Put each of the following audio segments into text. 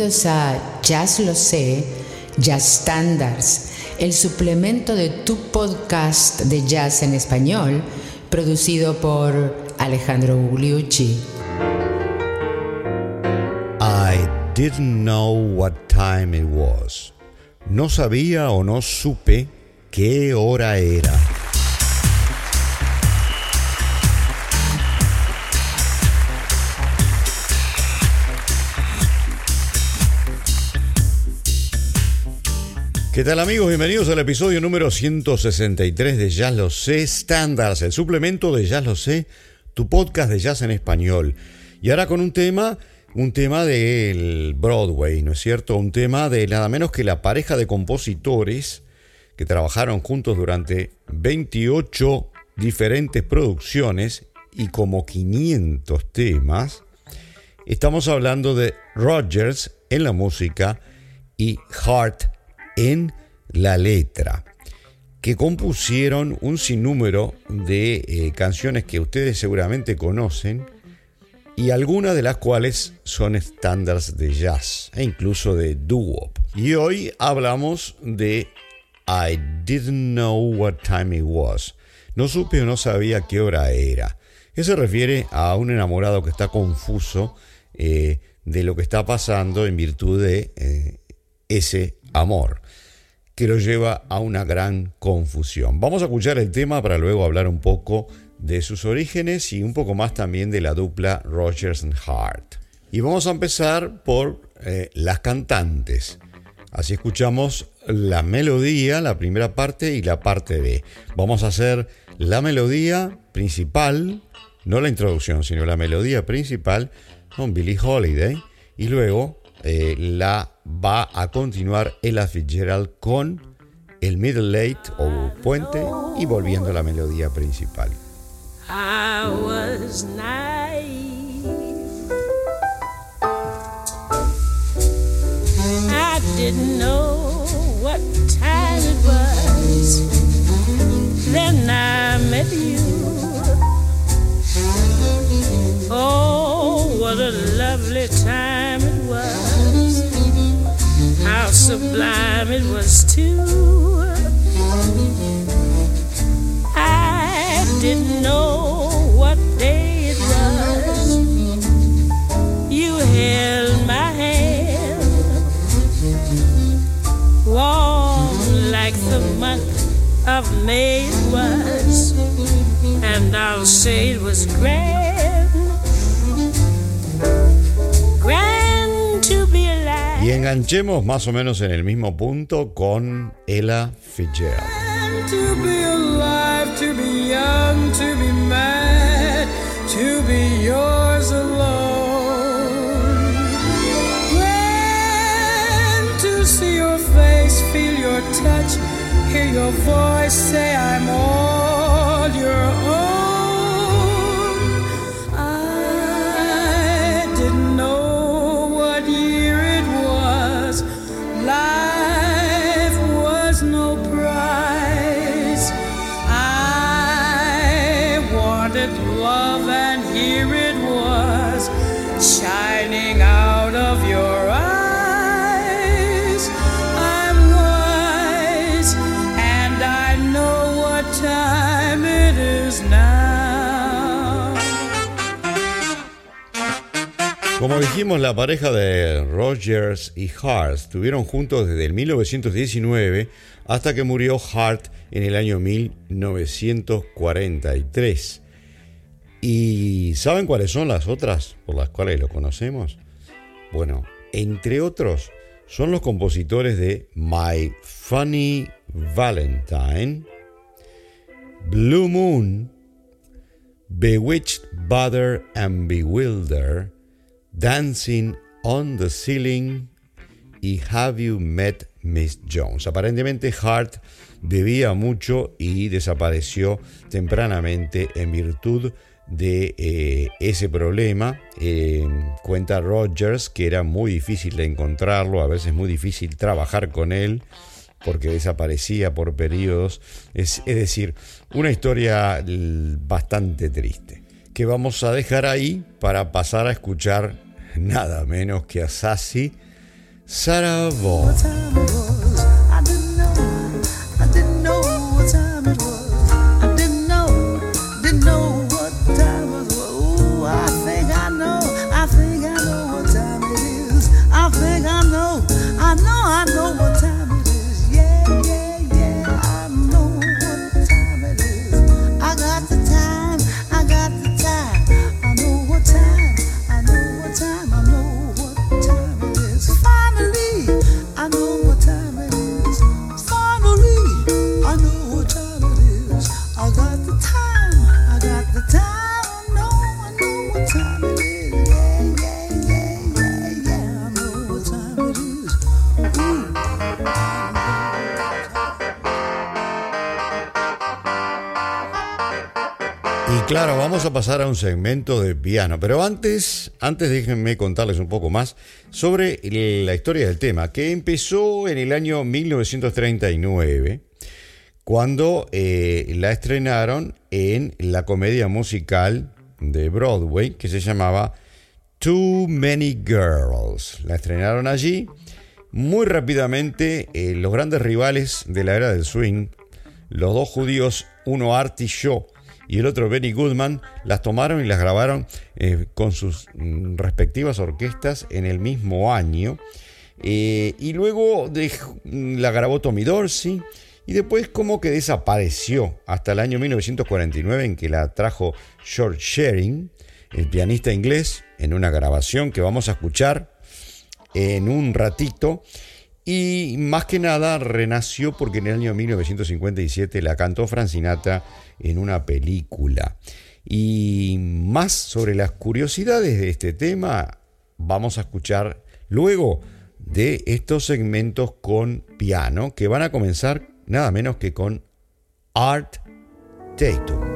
Bienvenidos a Jazz Lo Sé, Jazz Standards, el suplemento de tu podcast de jazz en español, producido por Alejandro Gugliucci. I didn't know what time it was. No sabía o no supe qué hora era. ¿Qué tal amigos? Bienvenidos al episodio número 163 de Jazz Lo Sé Standards, el suplemento de Jazz Lo Sé, tu podcast de jazz en español. Y ahora con un tema, un tema del Broadway, ¿no es cierto? Un tema de nada menos que la pareja de compositores que trabajaron juntos durante 28 diferentes producciones y como 500 temas. Estamos hablando de Rogers en la música y Hart en la letra, que compusieron un sinnúmero de eh, canciones que ustedes seguramente conocen y algunas de las cuales son estándares de jazz e incluso de doo-wop. Y hoy hablamos de I didn't know what time it was. No supe o no sabía qué hora era. Eso se refiere a un enamorado que está confuso eh, de lo que está pasando en virtud de eh, ese amor que lo lleva a una gran confusión. Vamos a escuchar el tema para luego hablar un poco de sus orígenes y un poco más también de la dupla Rogers and Hart. Y vamos a empezar por eh, las cantantes. Así escuchamos la melodía, la primera parte y la parte B. Vamos a hacer la melodía principal, no la introducción, sino la melodía principal con Billie Holiday y luego eh, la va a continuar Ella Fitzgerald con el middle late o puente y volviendo a la melodía principal. I was naive. I didn't know what time it was. Then I met you. Oh, what a lovely time. How sublime it was, too. I didn't know what day it was. You held my hand, warm like the month of May it was, and I'll say it was grand, enganchemos más o menos en el mismo punto con Ella Fitzgerald. Touch, hear your voice, say I'm all your own. Como dijimos, la pareja de Rogers y Hart estuvieron juntos desde el 1919 hasta que murió Hart en el año 1943. ¿Y saben cuáles son las otras por las cuales lo conocemos? Bueno, entre otros, son los compositores de My Funny Valentine, Blue Moon, Bewitched, Butter and Bewilder, Dancing on the Ceiling y Have You Met Miss Jones. Aparentemente Hart bebía mucho y desapareció tempranamente en virtud de eh, ese problema. Eh, cuenta Rogers que era muy difícil de encontrarlo, a veces muy difícil trabajar con él porque desaparecía por periodos. Es, decir, una historia bastante triste que vamos a dejar ahí para pasar a escuchar nada menos que a Sassy Sarah Vaughan. claro, vamos a pasar a un segmento de piano, pero antes, antes déjenme contarles un poco más sobre la historia del tema, que empezó en el año 1939, cuando eh, la estrenaron en la comedia musical de Broadway que se llamaba Too Many Girls. La estrenaron allí. Muy rápidamente, eh, los grandes rivales de la era del swing, los dos judíos, uno Art y Shaw, y el otro Benny Goodman, las tomaron y las grabaron eh, con sus mm, respectivas orquestas en el mismo año. Eh, y luego mm, la grabó Tommy Dorsey. Y después como que desapareció hasta el año 1949 en que la trajo George Shearing, el pianista inglés, en una grabación que vamos a escuchar en un ratito. Y más que nada renació porque en el año 1957 la cantó Francinata en una película. Y más sobre las curiosidades de este tema vamos a escuchar luego de estos segmentos con piano que van a comenzar nada menos que con Art Tatum.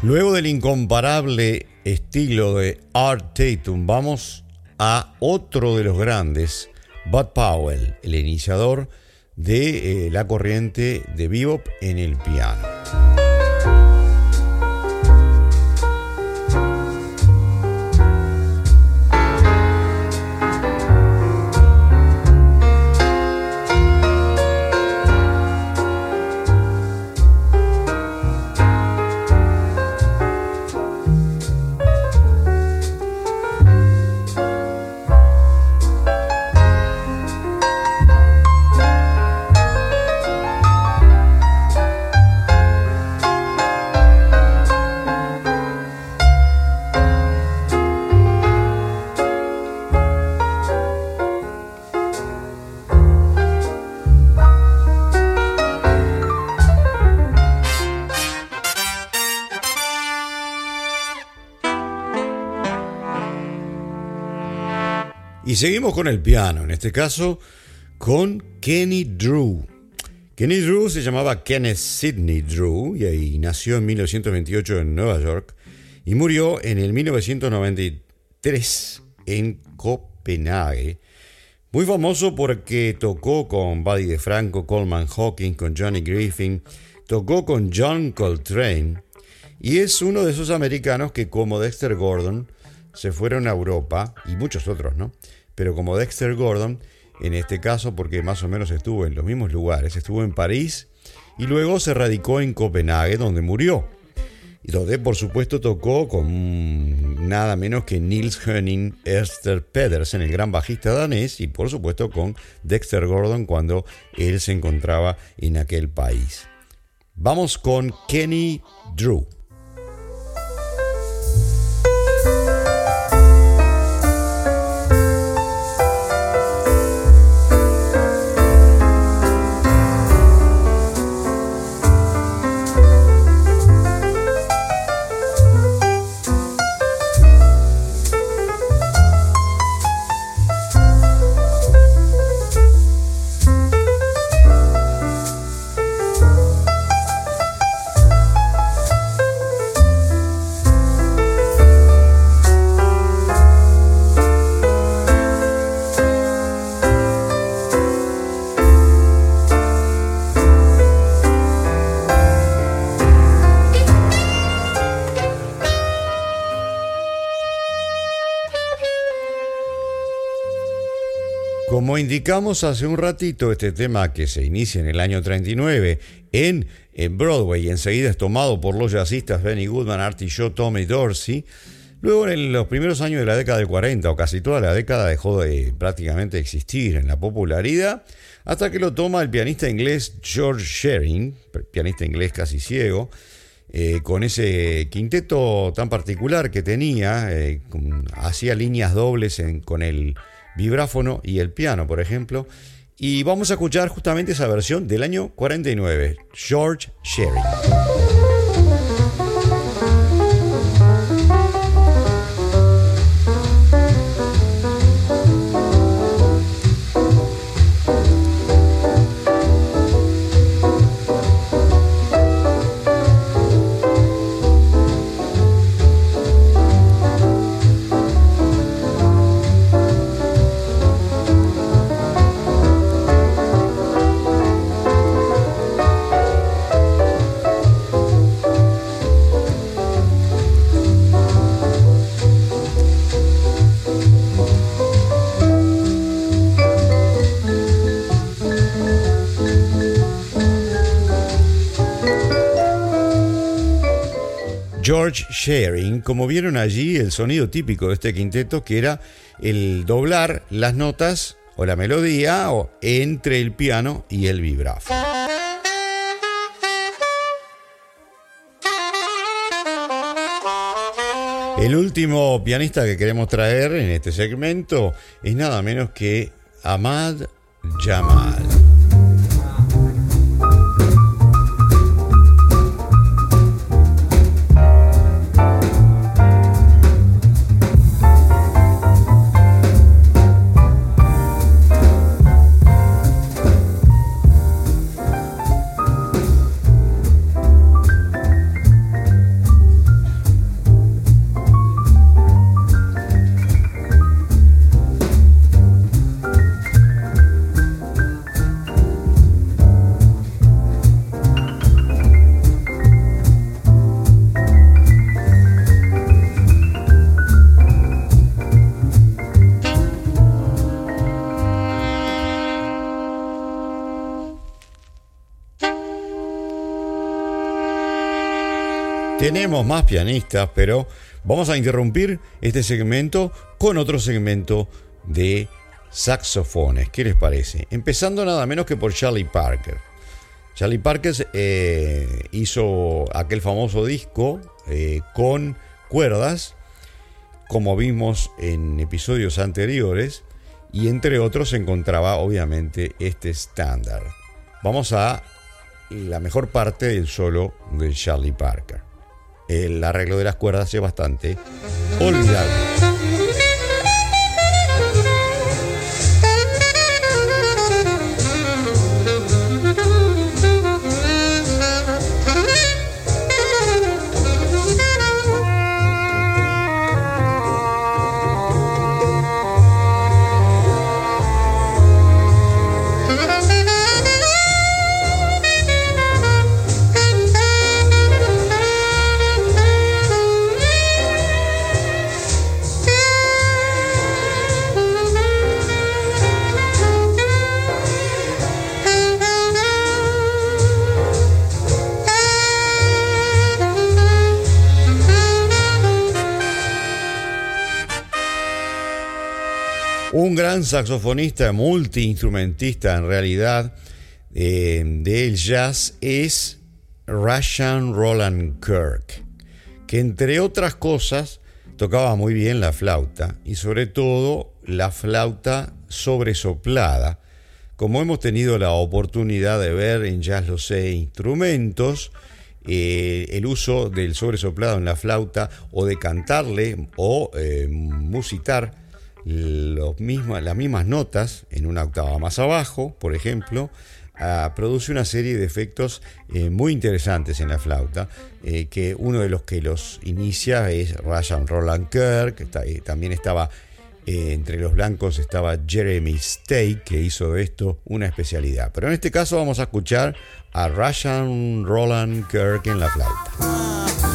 Luego del incomparable estilo de Art Tatum, vamos a otro de los grandes, Bud Powell, el iniciador de eh, la corriente de bebop en el piano. Seguimos con el piano, en este caso con Kenny Drew. Kenny Drew se llamaba Kenneth Sidney Drew y ahí nació en 1928 en Nueva York y murió en el 1993 en Copenhague. Muy famoso porque tocó con Buddy DeFranco, Coleman Hawkins, con Johnny Griffin, tocó con John Coltrane y es uno de esos americanos que como Dexter Gordon se fueron a Europa y muchos otros, ¿no? Pero como Dexter Gordon, en este caso porque más o menos estuvo en los mismos lugares, estuvo en París y luego se radicó en Copenhague donde murió. Y donde por supuesto tocó con nada menos que Nils Henning Esther Pedersen, el gran bajista danés, y por supuesto con Dexter Gordon cuando él se encontraba en aquel país. Vamos con Kenny Drew. Indicamos hace un ratito, este tema que se inicia en el año 39 en, Broadway y enseguida es tomado por los jazzistas Benny Goodman, Artie Shaw, Tommy Dorsey, luego en los primeros años de la década del 40 o casi toda la década dejó de prácticamente existir en la popularidad hasta que lo toma el pianista inglés George Shearing, pianista inglés casi ciego, eh, con ese quinteto tan particular que tenía, eh, hacía líneas dobles con el vibráfono y el piano, por ejemplo. Y vamos a escuchar justamente esa versión del año 49, George Shearing. George Sharing, como vieron allí el sonido típico de este quinteto, que era el doblar las notas o la melodía o entre el piano y el vibráfono. El último pianista que queremos traer en este segmento es nada menos que Ahmad Jamal. Tenemos más pianistas, pero vamos a interrumpir este segmento con otro segmento de saxofones. ¿Qué les parece? Empezando nada menos que por Charlie Parker. Charlie Parker eh, hizo aquel famoso disco eh, con cuerdas, como vimos en episodios anteriores, y entre otros se encontraba obviamente este estándar. Vamos a la mejor parte del solo de Charlie Parker el arreglo de las cuerdas es bastante olvidable. Gran saxofonista, multiinstrumentista en realidad eh, del jazz es Russian Roland Kirk, que entre otras cosas tocaba muy bien la flauta y sobre todo la flauta sobresoplada. Como hemos tenido la oportunidad de ver en Jazz Lo Sé Instrumentos, eh, el uso del sobresoplado en la flauta o de cantarle o eh, musitar los las mismas notas en una octava más abajo, por ejemplo, ah, produce una serie de efectos eh, muy interesantes en la flauta, eh, que uno de los que los inicia es Ryan Roland Kirk, que eh, también estaba entre los blancos estaba Jeremy Stake, que hizo de esto una especialidad. Pero en este caso vamos a escuchar a Ryan Roland Kirk en la flauta.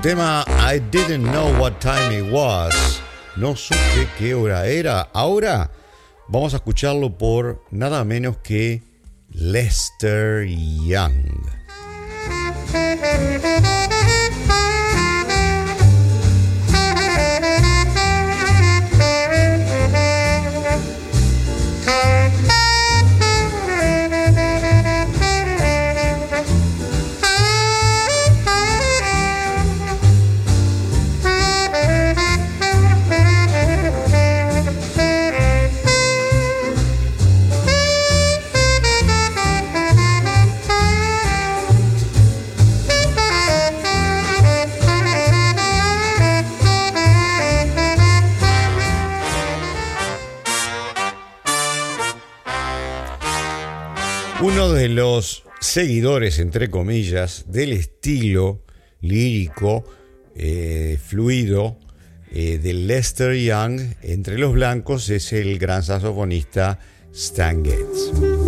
El tema I didn't know what time it was. No supe qué hora era. Ahora vamos a escucharlo por nada menos que Lester Young. Uno de los seguidores, entre comillas, del estilo lírico, eh, fluido eh, de Lester Young entre los blancos es el gran saxofonista Stan Getz.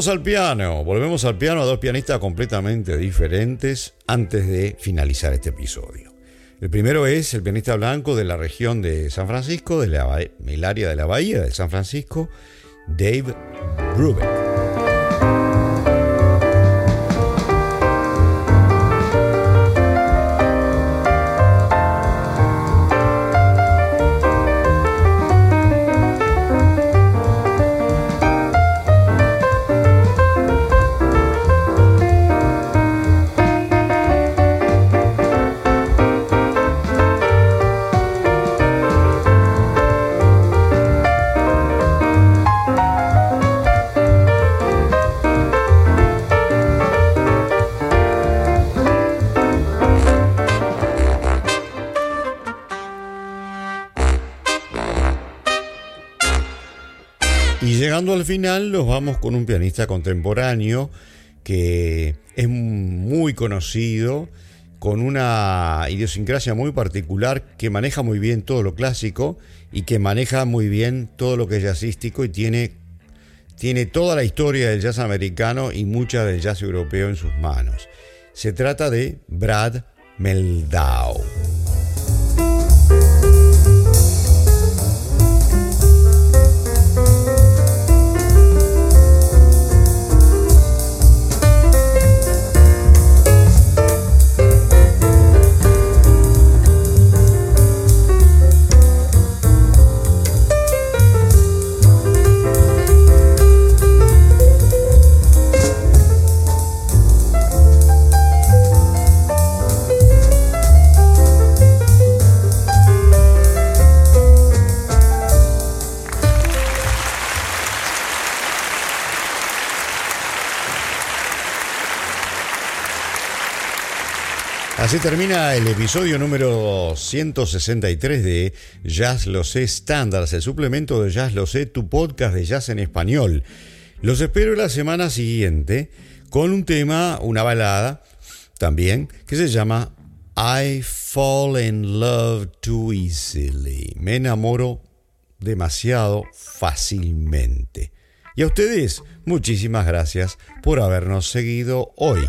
Volvemos al piano, volvemos al piano a dos pianistas completamente diferentes antes de finalizar este episodio. El primero es el pianista blanco de la región de San Francisco, del área de la bahía de San Francisco, Dave Brubeck. Final, nos vamos con un pianista contemporáneo que es muy conocido, con una idiosincrasia muy particular, que maneja muy bien todo lo clásico y que maneja muy bien todo lo que es jazzístico y tiene, tiene toda la historia del jazz americano y mucha del jazz europeo en sus manos. Se trata de Brad Meldau. Así termina el episodio número 163 de Jazz Lo Sé Standards, el suplemento de Jazz Lo Sé, tu podcast de jazz en español. Los espero la semana siguiente con un tema, una balada también, que se llama I Fall in Love Too Easily. Me enamoro demasiado fácilmente. Y a ustedes, muchísimas gracias por habernos seguido hoy.